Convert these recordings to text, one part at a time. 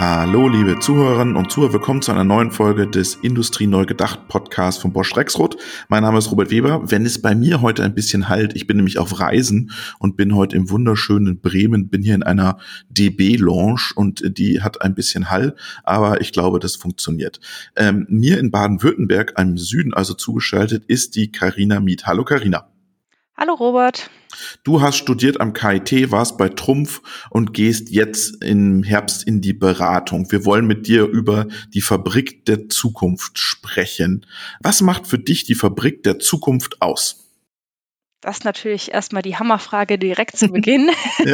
Hallo, liebe Zuhörerinnen und Zuhörer, willkommen zu einer neuen Folge des Industrie Neu Gedacht Podcasts von Bosch Rexroth. Mein Name ist Robert Weber. Wenn es bei mir heute ein bisschen halt, ich bin nämlich auf Reisen und bin heute im wunderschönen Bremen, bin hier in einer DB-Lounge und die hat ein bisschen Hall, aber ich glaube, das funktioniert. Ähm, mir in Baden-Württemberg, einem Süden also zugeschaltet, ist die Karina Miet. Hallo Karina. Hallo Robert. Du hast studiert am KIT, warst bei Trumpf und gehst jetzt im Herbst in die Beratung. Wir wollen mit dir über die Fabrik der Zukunft sprechen. Was macht für dich die Fabrik der Zukunft aus? Das ist natürlich erstmal die Hammerfrage direkt zu Beginn.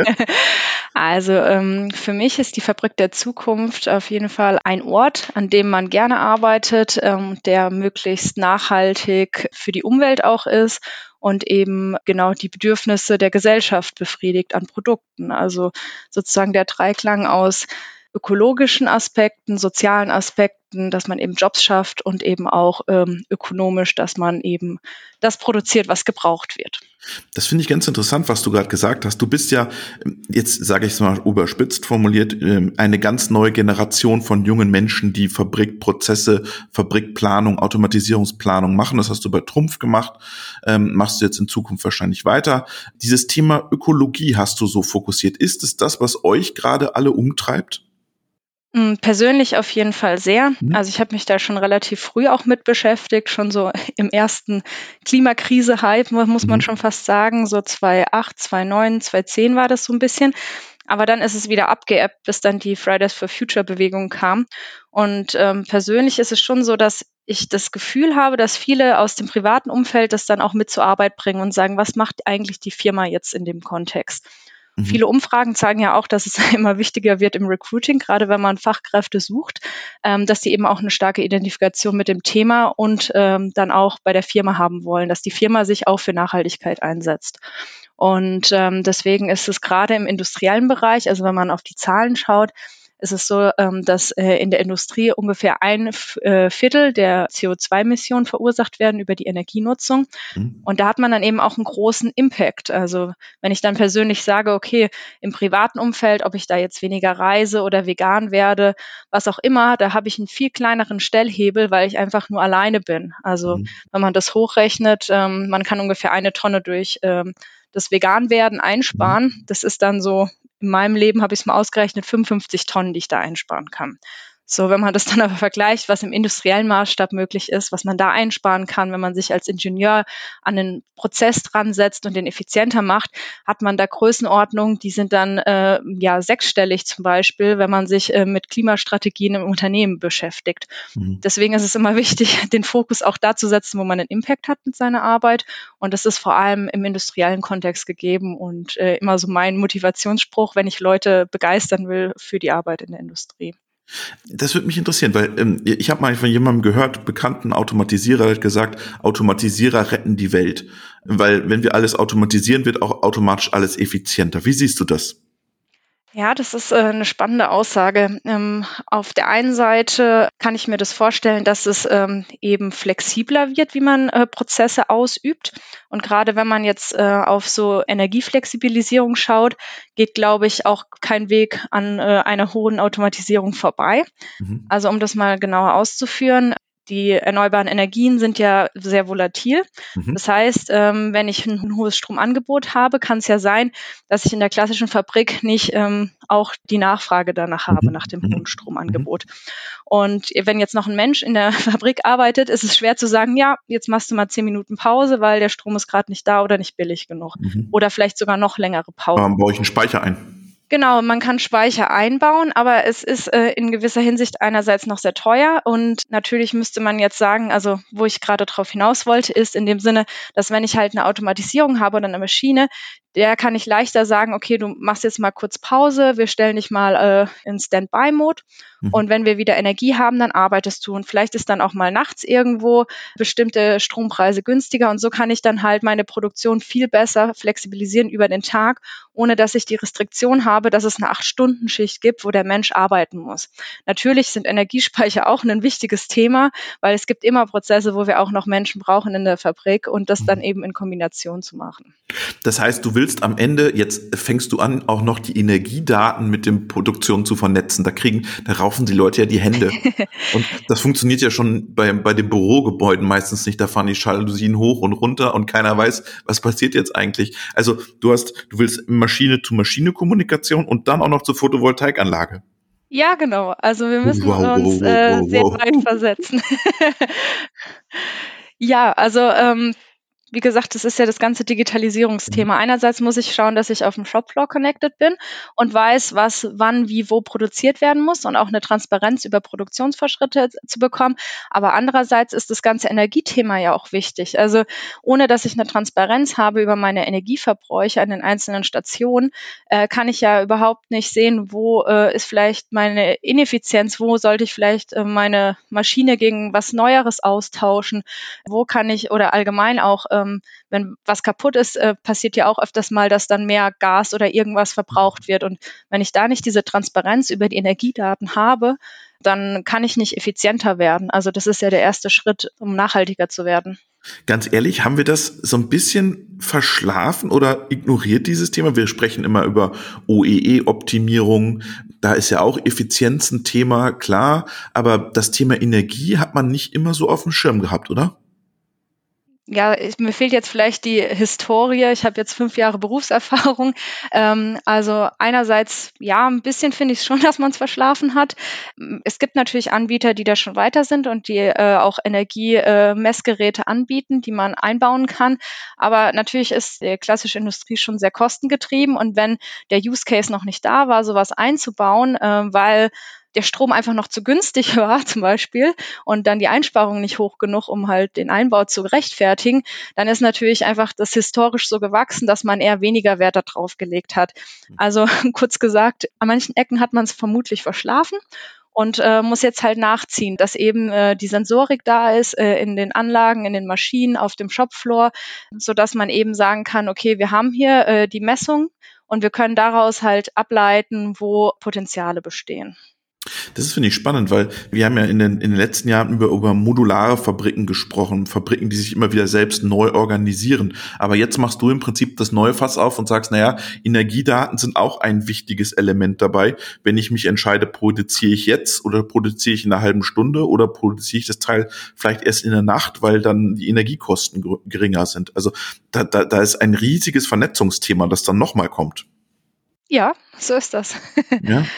also ähm, für mich ist die Fabrik der Zukunft auf jeden Fall ein Ort, an dem man gerne arbeitet, ähm, der möglichst nachhaltig für die Umwelt auch ist und eben genau die Bedürfnisse der Gesellschaft befriedigt an Produkten. Also sozusagen der Dreiklang aus ökologischen Aspekten, sozialen Aspekten, dass man eben Jobs schafft und eben auch ähm, ökonomisch, dass man eben das produziert, was gebraucht wird. Das finde ich ganz interessant, was du gerade gesagt hast. Du bist ja, jetzt sage ich es mal überspitzt formuliert, ähm, eine ganz neue Generation von jungen Menschen, die Fabrikprozesse, Fabrikplanung, Automatisierungsplanung machen. Das hast du bei Trumpf gemacht, ähm, machst du jetzt in Zukunft wahrscheinlich weiter. Dieses Thema Ökologie hast du so fokussiert. Ist es das, was euch gerade alle umtreibt? Mm, persönlich auf jeden Fall sehr. Mhm. Also ich habe mich da schon relativ früh auch mit beschäftigt, schon so im ersten Klimakrise-Hype, muss man mhm. schon fast sagen. So 2008, 2009, 2010 war das so ein bisschen. Aber dann ist es wieder abgeebbt, bis dann die Fridays for Future Bewegung kam. Und ähm, persönlich ist es schon so, dass ich das Gefühl habe, dass viele aus dem privaten Umfeld das dann auch mit zur Arbeit bringen und sagen, was macht eigentlich die Firma jetzt in dem Kontext? Mhm. Viele Umfragen zeigen ja auch, dass es immer wichtiger wird im Recruiting, gerade wenn man Fachkräfte sucht, ähm, dass sie eben auch eine starke Identifikation mit dem Thema und ähm, dann auch bei der Firma haben wollen, dass die Firma sich auch für Nachhaltigkeit einsetzt. Und ähm, deswegen ist es gerade im industriellen Bereich, also wenn man auf die Zahlen schaut, ist es so, ähm, dass äh, in der Industrie ungefähr ein äh, Viertel der CO2-Emissionen verursacht werden über die Energienutzung. Mhm. Und da hat man dann eben auch einen großen Impact. Also wenn ich dann persönlich sage, okay, im privaten Umfeld, ob ich da jetzt weniger reise oder vegan werde, was auch immer, da habe ich einen viel kleineren Stellhebel, weil ich einfach nur alleine bin. Also mhm. wenn man das hochrechnet, ähm, man kann ungefähr eine Tonne durch ähm, das Veganwerden einsparen. Das ist dann so in meinem Leben habe ich es mal ausgerechnet, 55 Tonnen, die ich da einsparen kann. So, wenn man das dann aber vergleicht, was im industriellen Maßstab möglich ist, was man da einsparen kann, wenn man sich als Ingenieur an den Prozess dran setzt und den effizienter macht, hat man da Größenordnungen, die sind dann äh, ja sechsstellig zum Beispiel, wenn man sich äh, mit Klimastrategien im Unternehmen beschäftigt. Mhm. Deswegen ist es immer wichtig, den Fokus auch da zu setzen, wo man einen Impact hat mit seiner Arbeit. Und das ist vor allem im industriellen Kontext gegeben und äh, immer so mein Motivationsspruch, wenn ich Leute begeistern will für die Arbeit in der Industrie. Das würde mich interessieren, weil ähm, ich habe mal von jemandem gehört, bekannten Automatisierer, hat gesagt, Automatisierer retten die Welt. Weil wenn wir alles automatisieren, wird auch automatisch alles effizienter. Wie siehst du das? Ja, das ist äh, eine spannende Aussage. Ähm, auf der einen Seite kann ich mir das vorstellen, dass es ähm, eben flexibler wird, wie man äh, Prozesse ausübt. Und gerade wenn man jetzt äh, auf so Energieflexibilisierung schaut, geht, glaube ich, auch kein Weg an einer hohen Automatisierung vorbei. Mhm. Also um das mal genauer auszuführen, die erneuerbaren Energien sind ja sehr volatil. Mhm. Das heißt, ähm, wenn ich ein hohes Stromangebot habe, kann es ja sein, dass ich in der klassischen Fabrik nicht ähm, auch die Nachfrage danach habe, mhm. nach dem hohen mhm. Stromangebot. Und wenn jetzt noch ein Mensch in der Fabrik arbeitet, ist es schwer zu sagen, ja, jetzt machst du mal zehn Minuten Pause, weil der Strom ist gerade nicht da oder nicht billig genug. Mhm. Oder vielleicht sogar noch längere Pause. Dann baue ich einen Speicher ein. Genau, man kann Speicher einbauen, aber es ist äh, in gewisser Hinsicht einerseits noch sehr teuer und natürlich müsste man jetzt sagen, also wo ich gerade drauf hinaus wollte, ist in dem Sinne, dass wenn ich halt eine Automatisierung habe oder eine Maschine, der kann ich leichter sagen, okay, du machst jetzt mal kurz Pause, wir stellen dich mal äh, in Standby-Mode mhm. und wenn wir wieder Energie haben, dann arbeitest du und vielleicht ist dann auch mal nachts irgendwo bestimmte Strompreise günstiger und so kann ich dann halt meine Produktion viel besser flexibilisieren über den Tag, ohne dass ich die Restriktion habe, dass es eine Acht-Stunden-Schicht gibt, wo der Mensch arbeiten muss. Natürlich sind Energiespeicher auch ein wichtiges Thema, weil es gibt immer Prozesse, wo wir auch noch Menschen brauchen in der Fabrik und das dann mhm. eben in Kombination zu machen. Das heißt, du willst willst am Ende, jetzt fängst du an, auch noch die Energiedaten mit den Produktionen zu vernetzen. Da kriegen, da raufen die Leute ja die Hände. und das funktioniert ja schon bei, bei den Bürogebäuden meistens nicht. Da fahren die Jalousien hoch und runter und keiner weiß, was passiert jetzt eigentlich. Also du hast, du willst Maschine-zu-Maschine-Kommunikation und dann auch noch zur Photovoltaikanlage. Ja, genau. Also wir müssen wow, uns wow, wow, äh, sehr weit versetzen. ja, also ähm, wie gesagt, das ist ja das ganze Digitalisierungsthema. Mhm. Einerseits muss ich schauen, dass ich auf dem Shopfloor connected bin und weiß, was wann, wie, wo produziert werden muss und auch eine Transparenz über Produktionsfortschritte zu bekommen. Aber andererseits ist das ganze Energiethema ja auch wichtig. Also ohne, dass ich eine Transparenz habe über meine Energieverbräuche an den einzelnen Stationen, äh, kann ich ja überhaupt nicht sehen, wo äh, ist vielleicht meine Ineffizienz, wo sollte ich vielleicht äh, meine Maschine gegen was Neueres austauschen, wo kann ich oder allgemein auch äh, ähm, wenn was kaputt ist, äh, passiert ja auch öfters mal, dass dann mehr Gas oder irgendwas verbraucht wird. Und wenn ich da nicht diese Transparenz über die Energiedaten habe, dann kann ich nicht effizienter werden. Also das ist ja der erste Schritt, um nachhaltiger zu werden. Ganz ehrlich, haben wir das so ein bisschen verschlafen oder ignoriert dieses Thema? Wir sprechen immer über OEE-Optimierung. Da ist ja auch Effizienz ein Thema, klar. Aber das Thema Energie hat man nicht immer so auf dem Schirm gehabt, oder? Ja, ich, mir fehlt jetzt vielleicht die Historie. Ich habe jetzt fünf Jahre Berufserfahrung. Ähm, also einerseits, ja, ein bisschen finde ich schon, dass man es verschlafen hat. Es gibt natürlich Anbieter, die da schon weiter sind und die äh, auch Energiemessgeräte äh, anbieten, die man einbauen kann. Aber natürlich ist die klassische Industrie schon sehr kostengetrieben. Und wenn der Use Case noch nicht da war, sowas einzubauen, äh, weil der Strom einfach noch zu günstig war zum Beispiel und dann die Einsparung nicht hoch genug, um halt den Einbau zu rechtfertigen, dann ist natürlich einfach das historisch so gewachsen, dass man eher weniger Wert darauf gelegt hat. Also kurz gesagt, an manchen Ecken hat man es vermutlich verschlafen und äh, muss jetzt halt nachziehen, dass eben äh, die Sensorik da ist äh, in den Anlagen, in den Maschinen, auf dem Shopfloor, so dass man eben sagen kann, okay, wir haben hier äh, die Messung und wir können daraus halt ableiten, wo Potenziale bestehen. Das ist, finde ich, spannend, weil wir haben ja in den, in den letzten Jahren über, über modulare Fabriken gesprochen, Fabriken, die sich immer wieder selbst neu organisieren. Aber jetzt machst du im Prinzip das neue Fass auf und sagst, naja, Energiedaten sind auch ein wichtiges Element dabei. Wenn ich mich entscheide, produziere ich jetzt oder produziere ich in einer halben Stunde oder produziere ich das Teil vielleicht erst in der Nacht, weil dann die Energiekosten geringer sind. Also da, da, da ist ein riesiges Vernetzungsthema, das dann nochmal kommt. Ja, so ist das. ja.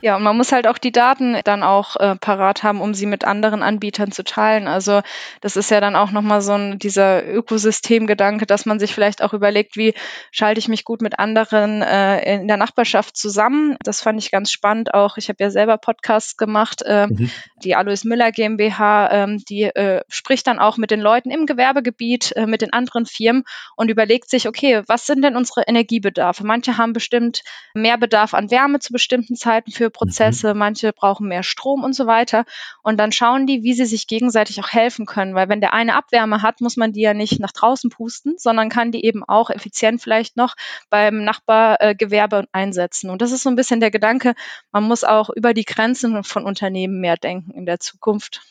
Ja, und man muss halt auch die Daten dann auch äh, parat haben, um sie mit anderen Anbietern zu teilen. Also das ist ja dann auch nochmal so ein dieser Ökosystemgedanke, dass man sich vielleicht auch überlegt, wie schalte ich mich gut mit anderen äh, in der Nachbarschaft zusammen. Das fand ich ganz spannend auch. Ich habe ja selber Podcasts gemacht, äh, mhm. die Alois Müller GmbH, ähm, die äh, spricht dann auch mit den Leuten im Gewerbegebiet, äh, mit den anderen Firmen und überlegt sich, okay, was sind denn unsere Energiebedarfe? Manche haben bestimmt mehr Bedarf an Wärme zu bestimmten Zeiten für Prozesse, mhm. manche brauchen mehr Strom und so weiter. Und dann schauen die, wie sie sich gegenseitig auch helfen können, weil wenn der eine Abwärme hat, muss man die ja nicht nach draußen pusten, sondern kann die eben auch effizient vielleicht noch beim Nachbargewerbe einsetzen. Und das ist so ein bisschen der Gedanke, man muss auch über die Grenzen von Unternehmen mehr denken in der Zukunft.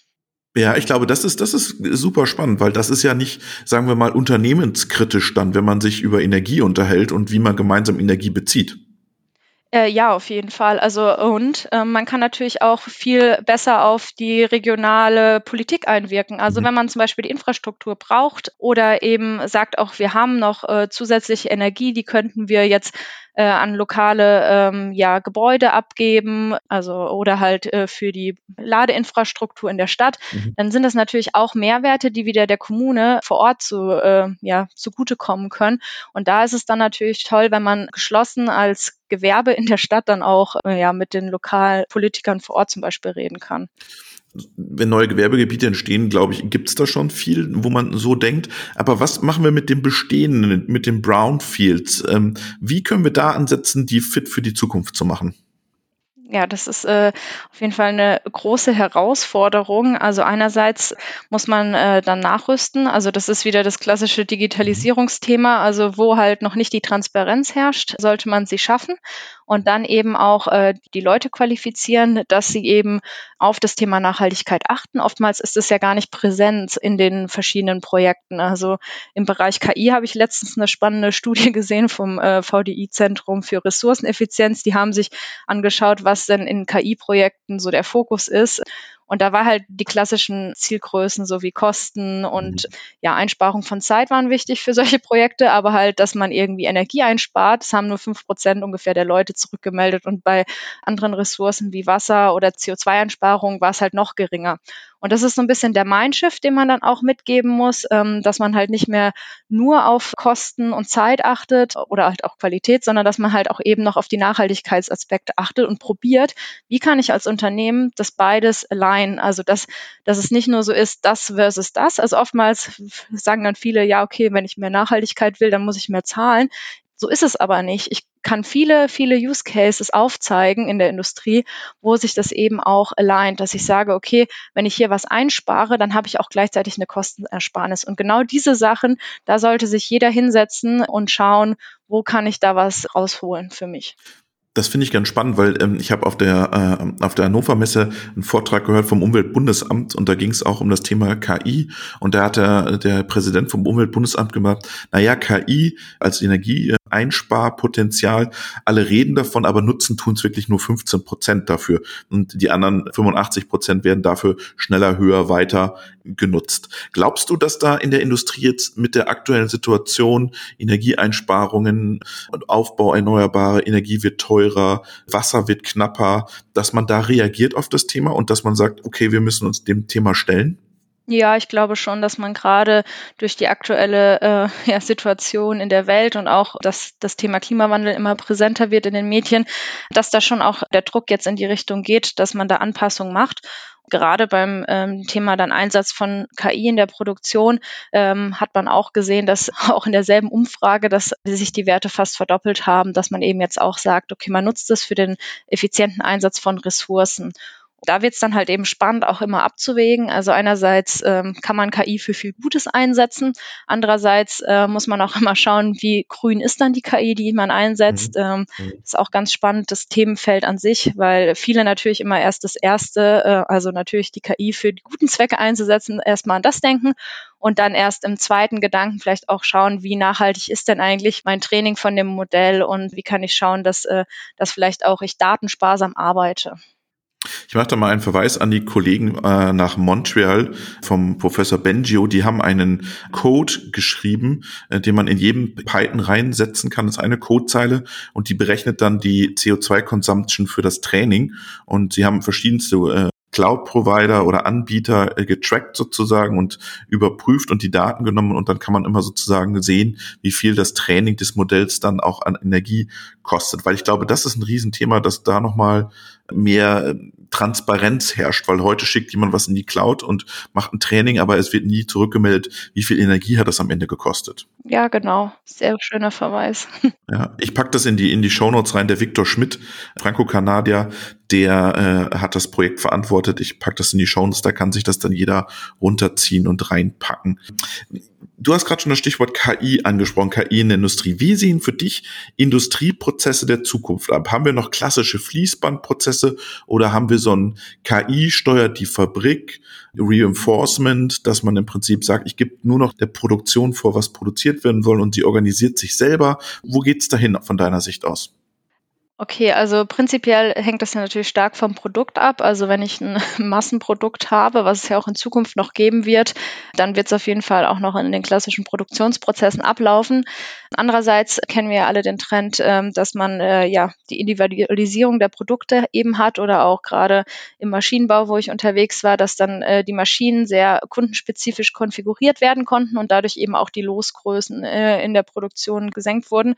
Ja, ich glaube, das ist, das ist super spannend, weil das ist ja nicht, sagen wir mal, unternehmenskritisch dann, wenn man sich über Energie unterhält und wie man gemeinsam Energie bezieht. Äh, ja, auf jeden Fall. Also und äh, man kann natürlich auch viel besser auf die regionale Politik einwirken. Also mhm. wenn man zum Beispiel die Infrastruktur braucht oder eben sagt auch, wir haben noch äh, zusätzliche Energie, die könnten wir jetzt äh, an lokale ähm, ja, Gebäude abgeben, also oder halt äh, für die Ladeinfrastruktur in der Stadt, mhm. dann sind das natürlich auch Mehrwerte, die wieder der Kommune vor Ort zu, äh, ja, zugutekommen können. Und da ist es dann natürlich toll, wenn man geschlossen als Gewerbe in der Stadt dann auch äh, ja, mit den Lokalpolitikern vor Ort zum Beispiel reden kann wenn neue Gewerbegebiete entstehen, glaube ich, gibt es da schon viel, wo man so denkt. Aber was machen wir mit dem Bestehenden, mit den Brownfields? Ähm, wie können wir da ansetzen, die fit für die Zukunft zu machen? Ja, das ist äh, auf jeden Fall eine große Herausforderung. Also einerseits muss man äh, dann nachrüsten. Also das ist wieder das klassische Digitalisierungsthema. Also wo halt noch nicht die Transparenz herrscht, sollte man sie schaffen und dann eben auch äh, die Leute qualifizieren, dass sie eben auf das Thema Nachhaltigkeit achten. Oftmals ist es ja gar nicht präsent in den verschiedenen Projekten. Also im Bereich KI habe ich letztens eine spannende Studie gesehen vom äh, VDI-Zentrum für Ressourceneffizienz. Die haben sich angeschaut, was denn in KI-Projekten so der Fokus ist. Und da war halt die klassischen Zielgrößen sowie Kosten und mhm. ja, Einsparung von Zeit waren wichtig für solche Projekte, aber halt, dass man irgendwie Energie einspart, das haben nur fünf Prozent ungefähr der Leute zurückgemeldet und bei anderen Ressourcen wie Wasser oder CO2-Einsparung war es halt noch geringer. Und das ist so ein bisschen der Mindshift, den man dann auch mitgeben muss, ähm, dass man halt nicht mehr nur auf Kosten und Zeit achtet oder halt auch Qualität, sondern dass man halt auch eben noch auf die Nachhaltigkeitsaspekte achtet und probiert, wie kann ich als Unternehmen das beides alignen? Also dass, dass es nicht nur so ist, das versus das. Also oftmals sagen dann viele, ja, okay, wenn ich mehr Nachhaltigkeit will, dann muss ich mehr zahlen. So ist es aber nicht. Ich kann viele, viele Use Cases aufzeigen in der Industrie, wo sich das eben auch aligned, dass ich sage, okay, wenn ich hier was einspare, dann habe ich auch gleichzeitig eine Kostenersparnis. Und genau diese Sachen, da sollte sich jeder hinsetzen und schauen, wo kann ich da was rausholen für mich. Das finde ich ganz spannend, weil ähm, ich habe auf der äh, auf der Hannover Messe einen Vortrag gehört vom Umweltbundesamt und da ging es auch um das Thema KI und da hat der, der Präsident vom Umweltbundesamt gemacht, naja, KI als Energieeinsparpotenzial, alle reden davon, aber nutzen tun es wirklich nur 15 Prozent dafür. Und die anderen 85 Prozent werden dafür schneller, höher, weiter genutzt. Glaubst du, dass da in der Industrie jetzt mit der aktuellen Situation Energieeinsparungen und Aufbau erneuerbarer Energie wird teurer, Wasser wird knapper, dass man da reagiert auf das Thema und dass man sagt, okay, wir müssen uns dem Thema stellen? Ja, ich glaube schon, dass man gerade durch die aktuelle äh, ja, Situation in der Welt und auch, dass das Thema Klimawandel immer präsenter wird in den Medien, dass da schon auch der Druck jetzt in die Richtung geht, dass man da Anpassungen macht gerade beim ähm, Thema dann Einsatz von KI in der Produktion ähm, hat man auch gesehen, dass auch in derselben Umfrage, dass sich die Werte fast verdoppelt haben, dass man eben jetzt auch sagt, okay, man nutzt es für den effizienten Einsatz von Ressourcen. Da wird es dann halt eben spannend, auch immer abzuwägen. Also einerseits ähm, kann man KI für viel Gutes einsetzen, andererseits äh, muss man auch immer schauen, wie grün ist dann die KI, die man einsetzt. Mhm. Ähm, mhm. ist auch ganz spannend das Themenfeld an sich, weil viele natürlich immer erst das erste, äh, also natürlich die KI für die guten Zwecke einzusetzen, erstmal an das denken und dann erst im zweiten Gedanken vielleicht auch schauen, wie nachhaltig ist denn eigentlich mein Training von dem Modell und wie kann ich schauen, dass, äh, dass vielleicht auch ich datensparsam arbeite. Ich mache da mal einen Verweis an die Kollegen äh, nach Montreal vom Professor Bengio. Die haben einen Code geschrieben, äh, den man in jedem Python reinsetzen kann. Das ist eine Codezeile und die berechnet dann die CO2-Consumption für das Training. Und sie haben verschiedenste äh, Cloud-Provider oder Anbieter äh, getrackt sozusagen und überprüft und die Daten genommen und dann kann man immer sozusagen sehen, wie viel das Training des Modells dann auch an Energie kostet. Weil ich glaube, das ist ein Riesenthema, dass da nochmal mehr äh, Transparenz herrscht, weil heute schickt jemand was in die Cloud und macht ein Training, aber es wird nie zurückgemeldet, wie viel Energie hat das am Ende gekostet. Ja, genau. Sehr schöner Verweis. Ja, ich pack das in die in die Shownotes rein. Der Viktor Schmidt, Franco-Kanadier, der äh, hat das Projekt verantwortet. Ich pack das in die Shownotes, da kann sich das dann jeder runterziehen und reinpacken. Du hast gerade schon das Stichwort KI angesprochen, KI in der Industrie. Wie sehen für dich Industrieprozesse der Zukunft ab? Haben wir noch klassische Fließbandprozesse oder haben wir so ein KI steuert die Fabrik, Reinforcement, dass man im Prinzip sagt, ich gebe nur noch der Produktion vor, was produziert werden soll und sie organisiert sich selber. Wo geht's dahin von deiner Sicht aus? Okay, also prinzipiell hängt das ja natürlich stark vom Produkt ab. Also wenn ich ein Massenprodukt habe, was es ja auch in Zukunft noch geben wird, dann wird es auf jeden Fall auch noch in den klassischen Produktionsprozessen ablaufen. Andererseits kennen wir ja alle den Trend, ähm, dass man äh, ja die Individualisierung der Produkte eben hat oder auch gerade im Maschinenbau, wo ich unterwegs war, dass dann äh, die Maschinen sehr kundenspezifisch konfiguriert werden konnten und dadurch eben auch die Losgrößen äh, in der Produktion gesenkt wurden.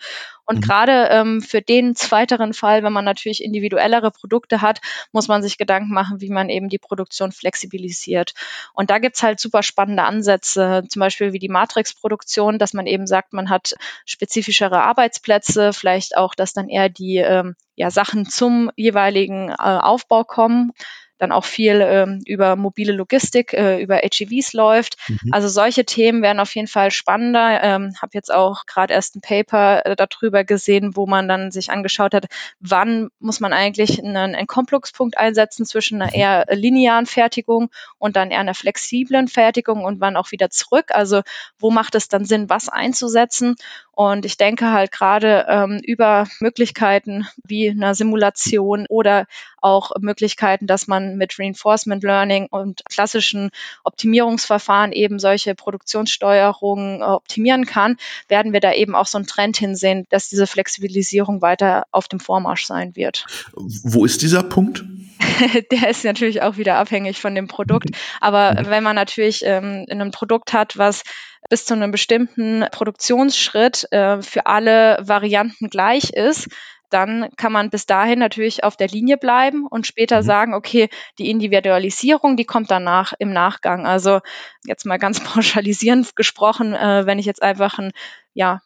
Und mhm. gerade ähm, für den zweiteren anderen Fall, wenn man natürlich individuellere Produkte hat, muss man sich Gedanken machen, wie man eben die Produktion flexibilisiert. Und da gibt's halt super spannende Ansätze, zum Beispiel wie die Matrix-Produktion, dass man eben sagt, man hat spezifischere Arbeitsplätze, vielleicht auch, dass dann eher die ähm, ja, Sachen zum jeweiligen äh, Aufbau kommen dann auch viel ähm, über mobile Logistik, äh, über HEVs läuft. Mhm. Also solche Themen werden auf jeden Fall spannender. Ähm, habe jetzt auch gerade erst ein Paper äh, darüber gesehen, wo man dann sich angeschaut hat, wann muss man eigentlich einen Entkoppelungspunkt einsetzen zwischen einer mhm. eher linearen Fertigung und dann eher einer flexiblen Fertigung und wann auch wieder zurück. Also wo macht es dann Sinn, was einzusetzen? Und ich denke halt gerade ähm, über Möglichkeiten wie einer Simulation oder auch Möglichkeiten, dass man mit Reinforcement Learning und klassischen Optimierungsverfahren eben solche Produktionssteuerungen äh, optimieren kann, werden wir da eben auch so einen Trend hinsehen, dass diese Flexibilisierung weiter auf dem Vormarsch sein wird. Wo ist dieser Punkt? der ist natürlich auch wieder abhängig von dem Produkt. Aber mhm. wenn man natürlich ähm, ein Produkt hat, was bis zu einem bestimmten Produktionsschritt äh, für alle Varianten gleich ist, dann kann man bis dahin natürlich auf der Linie bleiben und später mhm. sagen, okay, die Individualisierung, die kommt danach im Nachgang. Also jetzt mal ganz pauschalisierend gesprochen, äh, wenn ich jetzt einfach ein ja,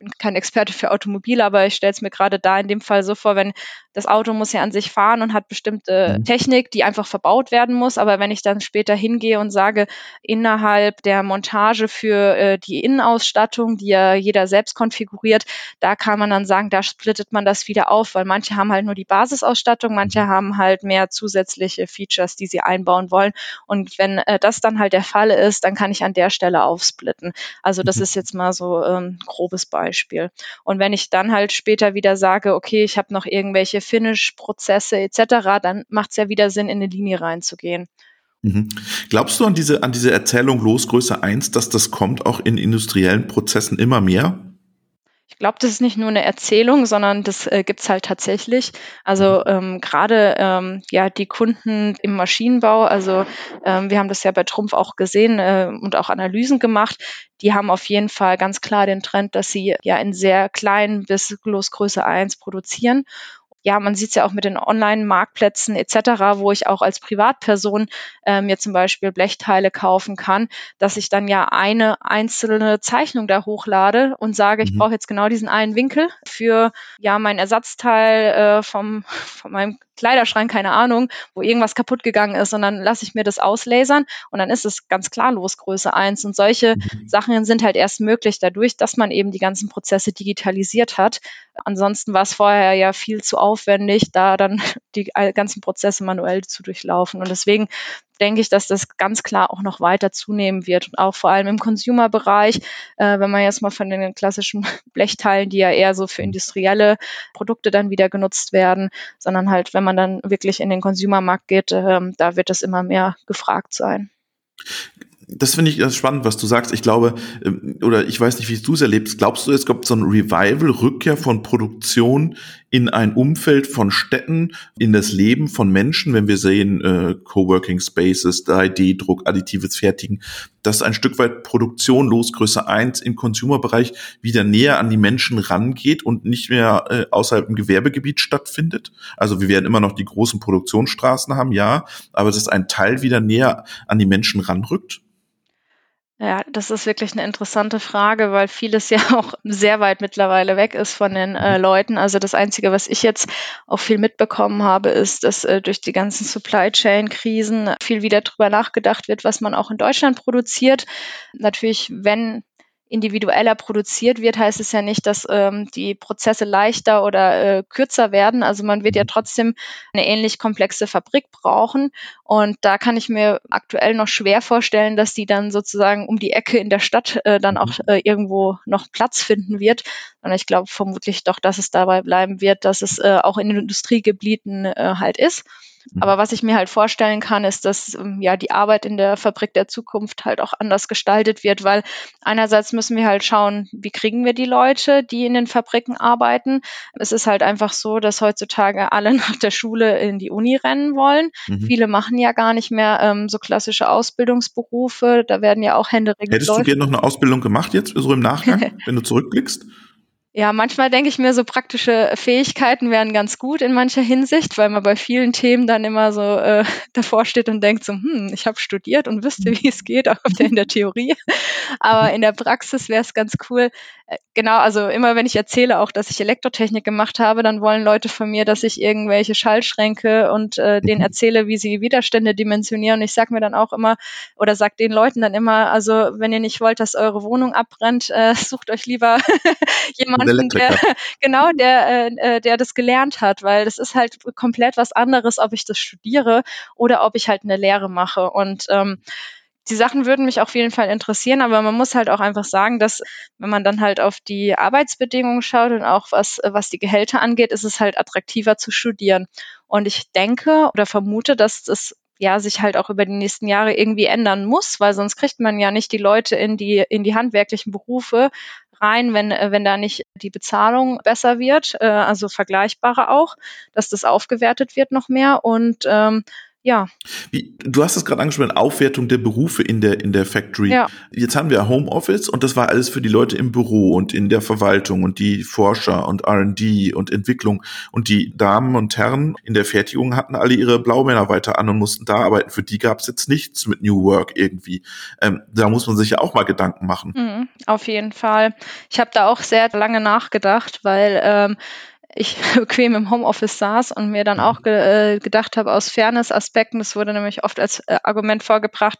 bin kein Experte für Automobile, aber ich stelle es mir gerade da in dem Fall so vor, wenn das Auto muss ja an sich fahren und hat bestimmte mhm. Technik, die einfach verbaut werden muss. Aber wenn ich dann später hingehe und sage, innerhalb der Montage für äh, die Innenausstattung, die ja jeder selbst konfiguriert, da kann man dann sagen, da splittet man das wieder auf, weil manche haben halt nur die Basisausstattung, manche haben halt mehr zusätzliche Features, die sie einbauen wollen. Und wenn äh, das dann halt der Fall ist, dann kann ich an der Stelle aufsplitten. Also das mhm. ist jetzt mal so ähm, grobes Beispiel. Beispiel. Und wenn ich dann halt später wieder sage, okay, ich habe noch irgendwelche Finish-Prozesse etc., dann macht es ja wieder Sinn, in eine Linie reinzugehen. Mhm. Glaubst du an diese, an diese Erzählung Losgröße 1, dass das kommt auch in industriellen Prozessen immer mehr? Ich glaube, das ist nicht nur eine Erzählung, sondern das äh, es halt tatsächlich. Also ähm, gerade ähm, ja die Kunden im Maschinenbau, also ähm, wir haben das ja bei Trumpf auch gesehen äh, und auch Analysen gemacht, die haben auf jeden Fall ganz klar den Trend, dass sie ja in sehr kleinen bis Losgröße 1 produzieren ja, man sieht es ja auch mit den Online-Marktplätzen etc., wo ich auch als Privatperson äh, mir zum Beispiel Blechteile kaufen kann, dass ich dann ja eine einzelne Zeichnung da hochlade und sage, mhm. ich brauche jetzt genau diesen einen Winkel für ja mein Ersatzteil äh, vom, von meinem Kleiderschrank, keine Ahnung, wo irgendwas kaputt gegangen ist und dann lasse ich mir das auslasern und dann ist es ganz klar Losgröße 1 und solche mhm. Sachen sind halt erst möglich dadurch, dass man eben die ganzen Prozesse digitalisiert hat. Ansonsten war es vorher ja viel zu aufwendig, da dann die ganzen Prozesse manuell zu durchlaufen und deswegen denke ich, dass das ganz klar auch noch weiter zunehmen wird und auch vor allem im Consumer-Bereich, äh, wenn man jetzt mal von den klassischen Blechteilen, die ja eher so für industrielle Produkte dann wieder genutzt werden, sondern halt, wenn man dann wirklich in den Consumer-Markt geht, äh, da wird das immer mehr gefragt sein das finde ich ganz spannend, was du sagst. Ich glaube, ähm, oder ich weiß nicht, wie du es erlebst. Glaubst du, es gibt so ein Revival, Rückkehr von Produktion in ein Umfeld von Städten, in das Leben von Menschen, wenn wir sehen, äh, Coworking Spaces, 3D-Druck, additives Fertigen, dass ein Stück weit Produktion Losgröße 1 im Consumer-Bereich wieder näher an die Menschen rangeht und nicht mehr äh, außerhalb im Gewerbegebiet stattfindet. Also wir werden immer noch die großen Produktionsstraßen haben, ja, aber dass ein Teil wieder näher an die Menschen ranrückt. Ja, das ist wirklich eine interessante Frage, weil vieles ja auch sehr weit mittlerweile weg ist von den äh. Leuten. Also das Einzige, was ich jetzt auch viel mitbekommen habe, ist, dass äh, durch die ganzen Supply Chain Krisen viel wieder drüber nachgedacht wird, was man auch in Deutschland produziert. Natürlich, wenn individueller produziert wird, heißt es ja nicht, dass ähm, die Prozesse leichter oder äh, kürzer werden. Also man wird ja trotzdem eine ähnlich komplexe Fabrik brauchen. Und da kann ich mir aktuell noch schwer vorstellen, dass die dann sozusagen um die Ecke in der Stadt äh, dann auch mhm. äh, irgendwo noch Platz finden wird. Und ich glaube vermutlich doch, dass es dabei bleiben wird, dass es äh, auch in den Industriegebieten äh, halt ist. Mhm. Aber was ich mir halt vorstellen kann, ist, dass ähm, ja die Arbeit in der Fabrik der Zukunft halt auch anders gestaltet wird, weil einerseits müssen wir halt schauen, wie kriegen wir die Leute, die in den Fabriken arbeiten. Es ist halt einfach so, dass heutzutage alle nach der Schule in die Uni rennen wollen. Mhm. Viele machen ja gar nicht mehr ähm, so klassische Ausbildungsberufe. Da werden ja auch Hände Hättest Leute. du gerne noch eine Ausbildung gemacht jetzt, so im Nachgang, wenn du zurückblickst? Ja, manchmal denke ich mir, so praktische Fähigkeiten wären ganz gut in mancher Hinsicht, weil man bei vielen Themen dann immer so äh, davor steht und denkt so, hm, ich habe studiert und wüsste, wie es geht, auch in der Theorie. Aber in der Praxis wäre es ganz cool. Äh, genau, also immer wenn ich erzähle auch, dass ich Elektrotechnik gemacht habe, dann wollen Leute von mir, dass ich irgendwelche Schaltschränke und äh, denen mhm. erzähle, wie sie Widerstände dimensionieren. Und ich sage mir dann auch immer oder sag den Leuten dann immer, also wenn ihr nicht wollt, dass eure Wohnung abbrennt, äh, sucht euch lieber jemanden jemanden, der, genau, der, äh, äh, der das gelernt hat, weil das ist halt komplett was anderes, ob ich das studiere oder ob ich halt eine Lehre mache. Und ähm, die Sachen würden mich auf jeden Fall interessieren, aber man muss halt auch einfach sagen, dass wenn man dann halt auf die Arbeitsbedingungen schaut und auch was, was die Gehälter angeht, ist es halt attraktiver zu studieren. Und ich denke oder vermute, dass das ja sich halt auch über die nächsten Jahre irgendwie ändern muss, weil sonst kriegt man ja nicht die Leute in die in die handwerklichen Berufe, rein, wenn, äh, wenn da nicht die Bezahlung besser wird, äh, also vergleichbarer auch, dass das aufgewertet wird noch mehr. Und ähm, ja. Wie, du hast es gerade angesprochen, Aufwertung der Berufe in der, in der Factory. Ja. Jetzt haben wir Homeoffice und das war alles für die Leute im Büro und in der Verwaltung und die Forscher und R&D und Entwicklung und die Damen und Herren in der Fertigung hatten alle ihre Blaumänner weiter an und mussten da arbeiten. Für die gab es jetzt nichts mit New Work irgendwie. Ähm, da muss man sich ja auch mal Gedanken machen. Mhm, auf jeden Fall. Ich habe da auch sehr lange nachgedacht, weil ähm, ich bequem im Homeoffice saß und mir dann auch ge äh, gedacht habe, aus Fairness-Aspekten, das wurde nämlich oft als äh, Argument vorgebracht,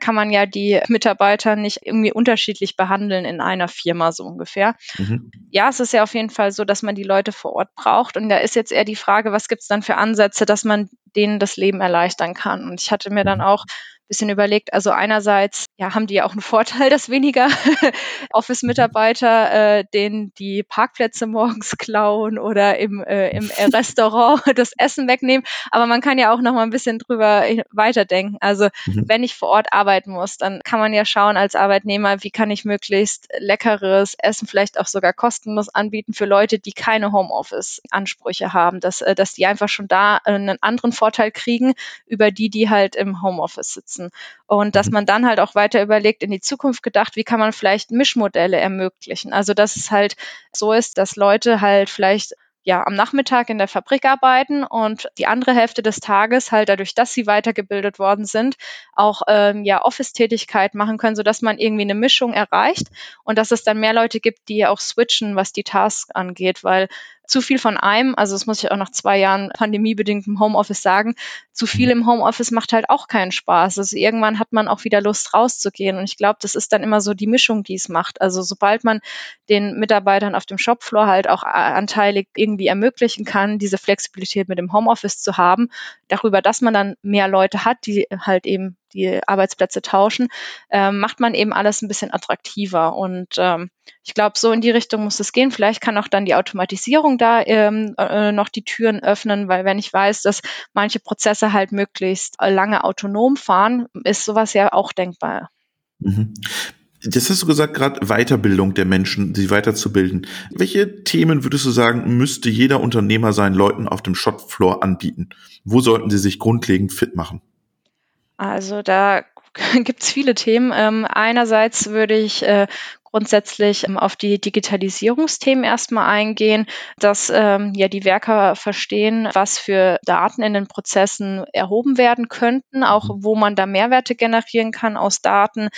kann man ja die Mitarbeiter nicht irgendwie unterschiedlich behandeln in einer Firma so ungefähr. Mhm. Ja, es ist ja auf jeden Fall so, dass man die Leute vor Ort braucht. Und da ist jetzt eher die Frage, was gibt es dann für Ansätze, dass man denen das Leben erleichtern kann. Und ich hatte mir dann mhm. auch bisschen überlegt. Also einerseits ja, haben die ja auch einen Vorteil, dass weniger Office-Mitarbeiter äh, denen die Parkplätze morgens klauen oder im, äh, im Restaurant das Essen wegnehmen. Aber man kann ja auch noch mal ein bisschen drüber weiterdenken. Also mhm. wenn ich vor Ort arbeiten muss, dann kann man ja schauen als Arbeitnehmer, wie kann ich möglichst leckeres Essen vielleicht auch sogar kostenlos anbieten für Leute, die keine Homeoffice-Ansprüche haben, dass, äh, dass die einfach schon da einen anderen Vorteil kriegen über die, die halt im Homeoffice sitzen. Und dass mhm. man dann halt auch weiter überlegt, in die Zukunft gedacht, wie kann man vielleicht Mischmodelle ermöglichen. Also dass es halt so ist, dass Leute halt vielleicht ja am Nachmittag in der Fabrik arbeiten und die andere Hälfte des Tages halt dadurch, dass sie weitergebildet worden sind, auch ähm, ja Office-Tätigkeit machen können, sodass man irgendwie eine Mischung erreicht und dass es dann mehr Leute gibt, die auch switchen, was die Tasks angeht, weil zu viel von einem, also das muss ich auch nach zwei Jahren pandemiebedingtem Homeoffice sagen, zu viel im Homeoffice macht halt auch keinen Spaß. Also irgendwann hat man auch wieder Lust rauszugehen. Und ich glaube, das ist dann immer so die Mischung, die es macht. Also sobald man den Mitarbeitern auf dem Shopfloor halt auch anteilig irgendwie ermöglichen kann, diese Flexibilität mit dem Homeoffice zu haben, darüber, dass man dann mehr Leute hat, die halt eben die Arbeitsplätze tauschen, äh, macht man eben alles ein bisschen attraktiver. Und ähm, ich glaube, so in die Richtung muss es gehen. Vielleicht kann auch dann die Automatisierung da ähm, äh, noch die Türen öffnen, weil wenn ich weiß, dass manche Prozesse halt möglichst lange autonom fahren, ist sowas ja auch denkbar. Mhm. Das hast du gesagt, gerade Weiterbildung der Menschen, sie weiterzubilden. Welche Themen würdest du sagen, müsste jeder Unternehmer seinen Leuten auf dem Shopfloor anbieten? Wo sollten sie sich grundlegend fit machen? Also da gibt es viele Themen. Ähm, einerseits würde ich äh, grundsätzlich ähm, auf die Digitalisierungsthemen erstmal eingehen, dass ähm, ja die Werker verstehen, was für Daten in den Prozessen erhoben werden könnten, auch mhm. wo man da Mehrwerte generieren kann aus Daten,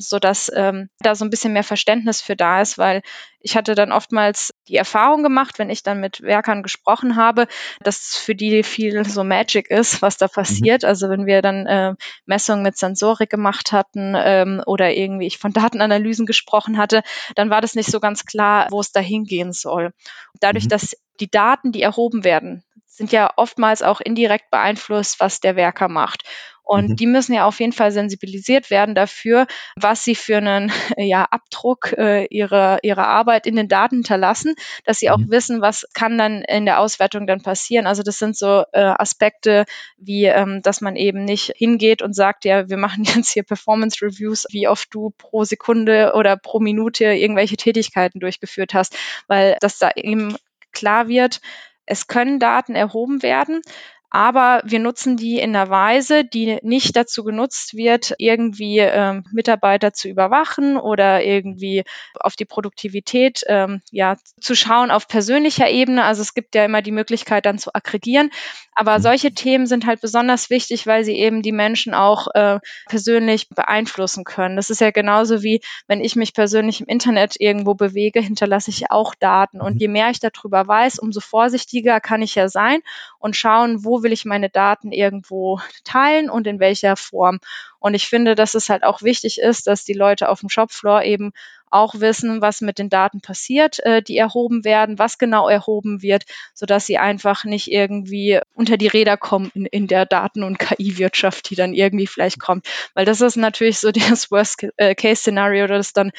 so dass ähm, da so ein bisschen mehr Verständnis für da ist, weil ich hatte dann oftmals die Erfahrung gemacht, wenn ich dann mit Werkern gesprochen habe, dass für die viel so Magic ist, was da mhm. passiert. Mhm. Also wenn wir dann äh, Messungen mit Sensorik gemacht hatten ähm, oder irgendwie ich von Datenanalysen gesprochen hatte, dann war das nicht so ganz klar, wo es dahin gehen soll. Dadurch, mhm. dass die Daten, die erhoben werden, sind ja oftmals auch indirekt beeinflusst, was der Werker macht. Und mhm. die müssen ja auf jeden Fall sensibilisiert werden dafür, was sie für einen ja, Abdruck äh, ihrer, ihrer Arbeit in den Daten hinterlassen, dass sie auch mhm. wissen, was kann dann in der Auswertung dann passieren. Also das sind so äh, Aspekte wie, ähm, dass man eben nicht hingeht und sagt, ja, wir machen jetzt hier Performance Reviews, wie oft du pro Sekunde oder pro Minute irgendwelche Tätigkeiten durchgeführt hast, weil das da eben klar wird, es können Daten erhoben werden, aber wir nutzen die in einer Weise, die nicht dazu genutzt wird, irgendwie ähm, Mitarbeiter zu überwachen oder irgendwie auf die Produktivität ähm, ja zu schauen auf persönlicher Ebene. Also es gibt ja immer die Möglichkeit dann zu aggregieren, aber mhm. solche Themen sind halt besonders wichtig, weil sie eben die Menschen auch äh, persönlich beeinflussen können. Das ist ja genauso wie wenn ich mich persönlich im Internet irgendwo bewege, hinterlasse ich auch Daten und mhm. je mehr ich darüber weiß, umso vorsichtiger kann ich ja sein und schauen, wo will ich meine Daten irgendwo teilen und in welcher Form. Und ich finde, dass es halt auch wichtig ist, dass die Leute auf dem Shopfloor eben auch wissen, was mit den Daten passiert, äh, die erhoben werden, was genau erhoben wird, sodass sie einfach nicht irgendwie unter die Räder kommen in, in der Daten- und KI-Wirtschaft, die dann irgendwie vielleicht kommt. Weil das ist natürlich so das Worst-Case-Szenario, dass dann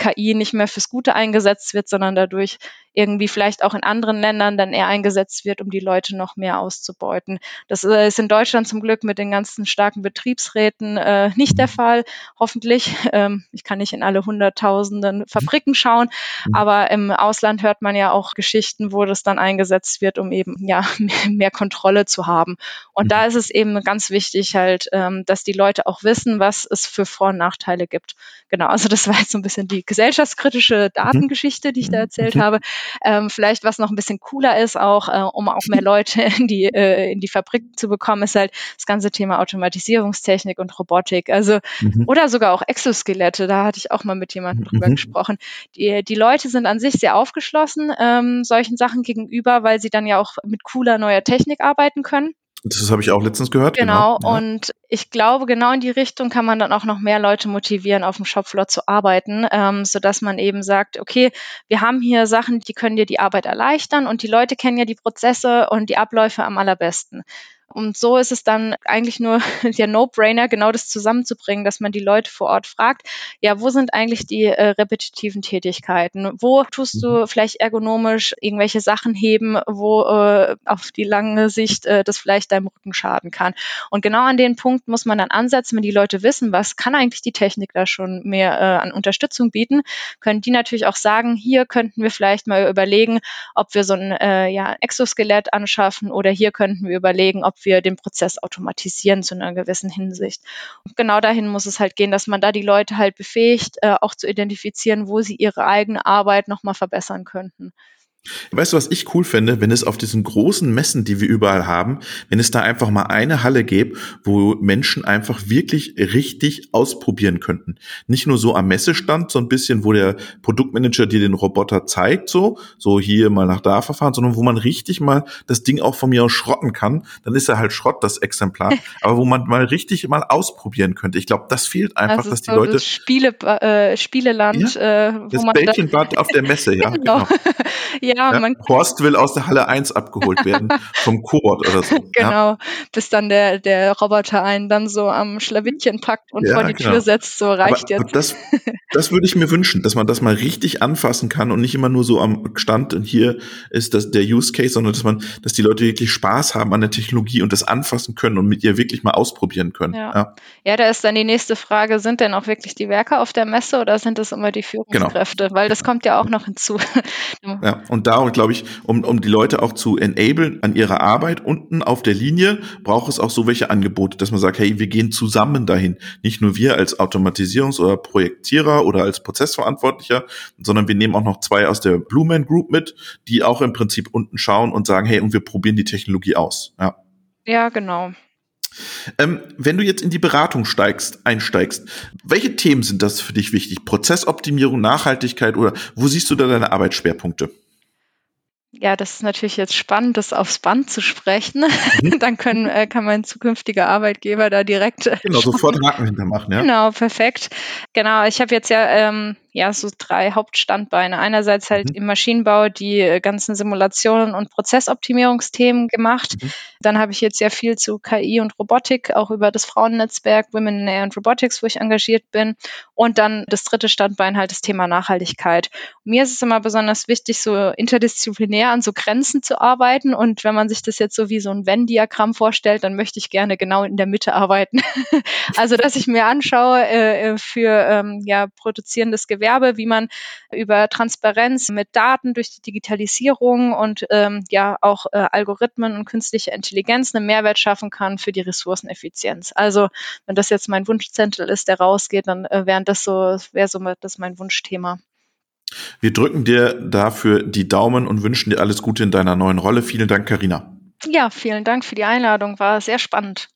KI nicht mehr fürs Gute eingesetzt wird, sondern dadurch irgendwie vielleicht auch in anderen Ländern dann eher eingesetzt wird, um die Leute noch mehr auszubeuten. Das äh, ist in Deutschland zum Glück mit den ganzen starken Betriebsräten äh, nicht der Fall, hoffentlich. Ähm, ich kann nicht in alle hunderttausenden Fabriken schauen, aber im Ausland hört man ja auch Geschichten, wo das dann eingesetzt wird, um eben ja mehr Kontrolle zu haben. Und da ist es eben ganz wichtig halt, ähm, dass die Leute auch wissen, was es für Vor- und Nachteile gibt. Genau, also das war jetzt so ein bisschen die gesellschaftskritische mhm. Datengeschichte, die ich da mhm. erzählt mhm. habe. Ähm, vielleicht, was noch ein bisschen cooler ist, auch äh, um auch mehr Leute in die, äh, in die Fabrik zu bekommen, ist halt das ganze Thema Automatisierungstechnik und Robotik. Also, mhm. oder sogar auch Exoskelette. Da hatte ich auch mal mit jemandem drüber mhm. gesprochen. Die, die Leute sind an sich sehr aufgeschlossen ähm, solchen Sachen gegenüber, weil sie dann ja auch mit cooler neuer Technik arbeiten können. Das habe ich auch letztens gehört. Genau, genau. Ja. und ich glaube, genau in die Richtung kann man dann auch noch mehr Leute motivieren, auf dem Shopfloor zu arbeiten, ähm, sodass man eben sagt, okay, wir haben hier Sachen, die können dir die Arbeit erleichtern und die Leute kennen ja die Prozesse und die Abläufe am allerbesten. Und so ist es dann eigentlich nur der No-Brainer, genau das zusammenzubringen, dass man die Leute vor Ort fragt, ja, wo sind eigentlich die äh, repetitiven Tätigkeiten? Wo tust du mhm. vielleicht ergonomisch irgendwelche Sachen heben, wo äh, auf die lange Sicht äh, das vielleicht deinem Rücken schaden kann? Und genau an den Punkt muss man dann ansetzen, wenn die Leute wissen, was kann eigentlich die Technik da schon mehr äh, an Unterstützung bieten, können die natürlich auch sagen, hier könnten wir vielleicht mal überlegen, ob wir so ein äh, ja, Exoskelett anschaffen oder hier könnten wir überlegen, ob wir den Prozess automatisieren zu einer gewissen Hinsicht. Und genau dahin muss es halt gehen, dass man da die Leute halt befähigt, äh, auch zu identifizieren, wo sie ihre eigene Arbeit nochmal verbessern könnten. Weißt du, was ich cool fände, wenn es auf diesen großen Messen, die wir überall haben, wenn es da einfach mal eine Halle gäbe, wo Menschen einfach wirklich richtig ausprobieren könnten. Nicht nur so am Messestand, so ein bisschen, wo der Produktmanager dir den Roboter zeigt, so, so hier mal nach da verfahren, sondern wo man richtig mal das Ding auch von mir aus schrotten kann. Dann ist er halt Schrott, das Exemplar. aber wo man mal richtig mal ausprobieren könnte. Ich glaube, das fehlt einfach, das dass die so Leute. Das Spiele, äh, Spieleland, ja, äh, wo das man. Bällchenbad auf der Messe, ja. genau. genau. Ja, ja, man Horst will aus der Halle 1 abgeholt werden vom Kurt oder so. Genau, ja. bis dann der, der Roboter einen dann so am Schlawittchen packt und ja, vor die genau. Tür setzt, so reicht aber, jetzt. Aber das, das würde ich mir wünschen, dass man das mal richtig anfassen kann und nicht immer nur so am Stand und hier ist das der Use Case, sondern dass man, dass die Leute wirklich Spaß haben an der Technologie und das anfassen können und mit ihr wirklich mal ausprobieren können. Ja, ja. ja da ist dann die nächste Frage, sind denn auch wirklich die Werke auf der Messe oder sind es immer die genau. Führungskräfte? Genau. Weil das kommt ja auch noch hinzu. ja, und da, glaube ich, um, um die Leute auch zu enablen an ihrer Arbeit unten auf der Linie, braucht es auch so welche Angebote, dass man sagt, hey, wir gehen zusammen dahin. Nicht nur wir als Automatisierungs- oder Projektierer oder als Prozessverantwortlicher, sondern wir nehmen auch noch zwei aus der Blueman Group mit, die auch im Prinzip unten schauen und sagen, hey, und wir probieren die Technologie aus. Ja, ja genau. Ähm, wenn du jetzt in die Beratung steigst, einsteigst, welche Themen sind das für dich wichtig? Prozessoptimierung, Nachhaltigkeit oder wo siehst du da deine Arbeitsschwerpunkte? Ja, das ist natürlich jetzt spannend, das aufs Band zu sprechen. Mhm. Dann können, äh, kann mein zukünftiger Arbeitgeber da direkt. Äh, genau, sofort Haken hintermachen, ja. Genau, perfekt. Genau, ich habe jetzt ja ähm, ja so drei Hauptstandbeine. Einerseits halt mhm. im Maschinenbau die äh, ganzen Simulationen und Prozessoptimierungsthemen gemacht. Mhm. Dann habe ich jetzt sehr viel zu KI und Robotik, auch über das Frauennetzwerk Women in Air and Robotics, wo ich engagiert bin. Und dann das dritte Standbein halt das Thema Nachhaltigkeit. Und mir ist es immer besonders wichtig, so interdisziplinär an so Grenzen zu arbeiten. Und wenn man sich das jetzt so wie so ein Venn-Diagramm vorstellt, dann möchte ich gerne genau in der Mitte arbeiten. also, dass ich mir anschaue, äh, äh für ähm, ja, produzierendes Gewerbe Gewerbe, wie man über Transparenz mit Daten durch die Digitalisierung und ähm, ja auch äh, Algorithmen und künstliche Intelligenz einen Mehrwert schaffen kann für die Ressourceneffizienz. Also wenn das jetzt mein Wunschzettel ist, der rausgeht, dann äh, wäre das so, wäre so das mein Wunschthema. Wir drücken dir dafür die Daumen und wünschen dir alles Gute in deiner neuen Rolle. Vielen Dank, Karina. Ja, vielen Dank für die Einladung. War sehr spannend.